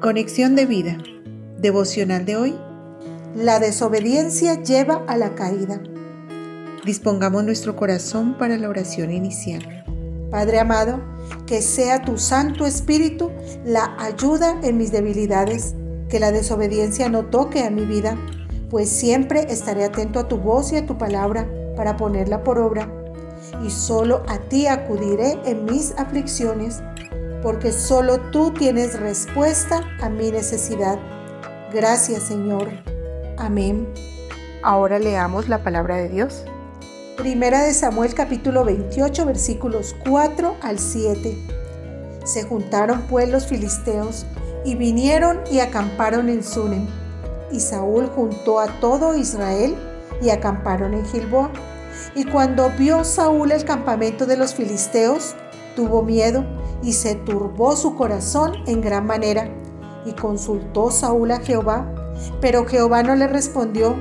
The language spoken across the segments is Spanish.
Conexión de vida. Devocional de hoy. La desobediencia lleva a la caída. Dispongamos nuestro corazón para la oración inicial. Padre amado, que sea tu Santo Espíritu la ayuda en mis debilidades, que la desobediencia no toque a mi vida, pues siempre estaré atento a tu voz y a tu palabra para ponerla por obra, y solo a ti acudiré en mis aflicciones porque solo tú tienes respuesta a mi necesidad. Gracias Señor. Amén. Ahora leamos la palabra de Dios. Primera de Samuel capítulo 28 versículos 4 al 7. Se juntaron pues los filisteos y vinieron y acamparon en Sunem. Y Saúl juntó a todo Israel y acamparon en Gilboa. Y cuando vio Saúl el campamento de los filisteos, tuvo miedo y se turbó su corazón en gran manera. Y consultó Saúl a Jehová, pero Jehová no le respondió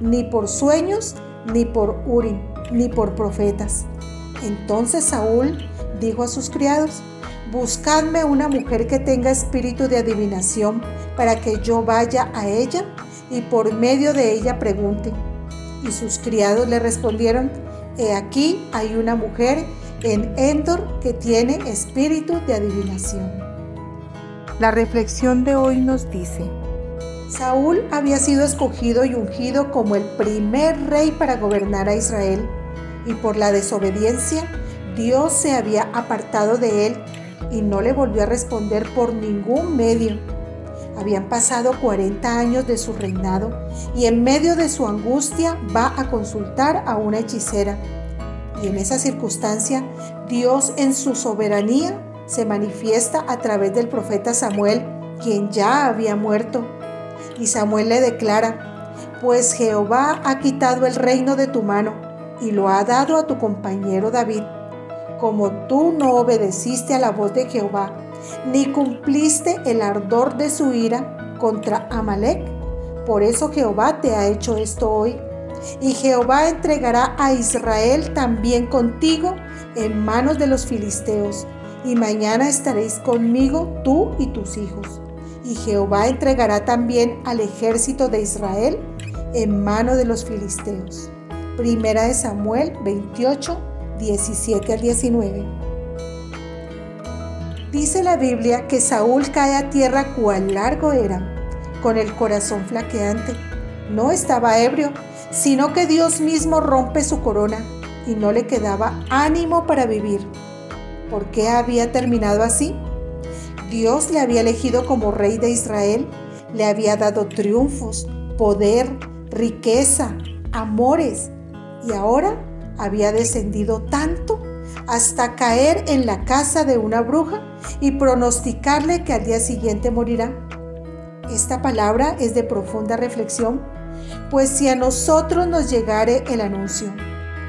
ni por sueños, ni por Urim, ni por profetas. Entonces Saúl dijo a sus criados, Buscadme una mujer que tenga espíritu de adivinación para que yo vaya a ella y por medio de ella pregunte. Y sus criados le respondieron, He aquí hay una mujer en Endor que tiene espíritu de adivinación. La reflexión de hoy nos dice, Saúl había sido escogido y ungido como el primer rey para gobernar a Israel, y por la desobediencia Dios se había apartado de él y no le volvió a responder por ningún medio. Habían pasado 40 años de su reinado y en medio de su angustia va a consultar a una hechicera y en esa circunstancia, Dios en su soberanía se manifiesta a través del profeta Samuel, quien ya había muerto. Y Samuel le declara, pues Jehová ha quitado el reino de tu mano y lo ha dado a tu compañero David. Como tú no obedeciste a la voz de Jehová, ni cumpliste el ardor de su ira contra Amalek, por eso Jehová te ha hecho esto hoy y Jehová entregará a Israel también contigo en manos de los filisteos, y mañana estaréis conmigo tú y tus hijos. Y Jehová entregará también al ejército de Israel en manos de los filisteos. Primera de Samuel 28, 17 al 19. Dice la Biblia que Saúl cae a tierra cual largo era, con el corazón flaqueante. No estaba ebrio, sino que Dios mismo rompe su corona y no le quedaba ánimo para vivir. ¿Por qué había terminado así? Dios le había elegido como rey de Israel, le había dado triunfos, poder, riqueza, amores, y ahora había descendido tanto hasta caer en la casa de una bruja y pronosticarle que al día siguiente morirá. Esta palabra es de profunda reflexión pues si a nosotros nos llegare el anuncio,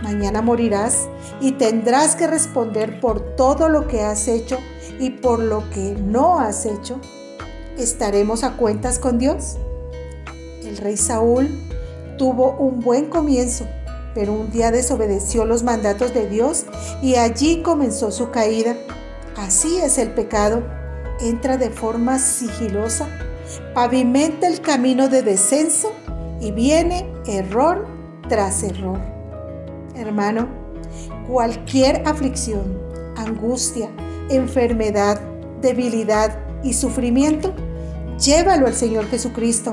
mañana morirás y tendrás que responder por todo lo que has hecho y por lo que no has hecho, ¿estaremos a cuentas con Dios? El rey Saúl tuvo un buen comienzo, pero un día desobedeció los mandatos de Dios y allí comenzó su caída. Así es el pecado. Entra de forma sigilosa, pavimenta el camino de descenso y viene error tras error. Hermano, cualquier aflicción, angustia, enfermedad, debilidad y sufrimiento, llévalo al Señor Jesucristo.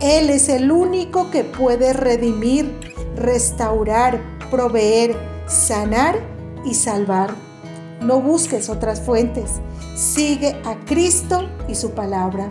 Él es el único que puede redimir, restaurar, proveer, sanar y salvar. No busques otras fuentes. Sigue a Cristo y su palabra.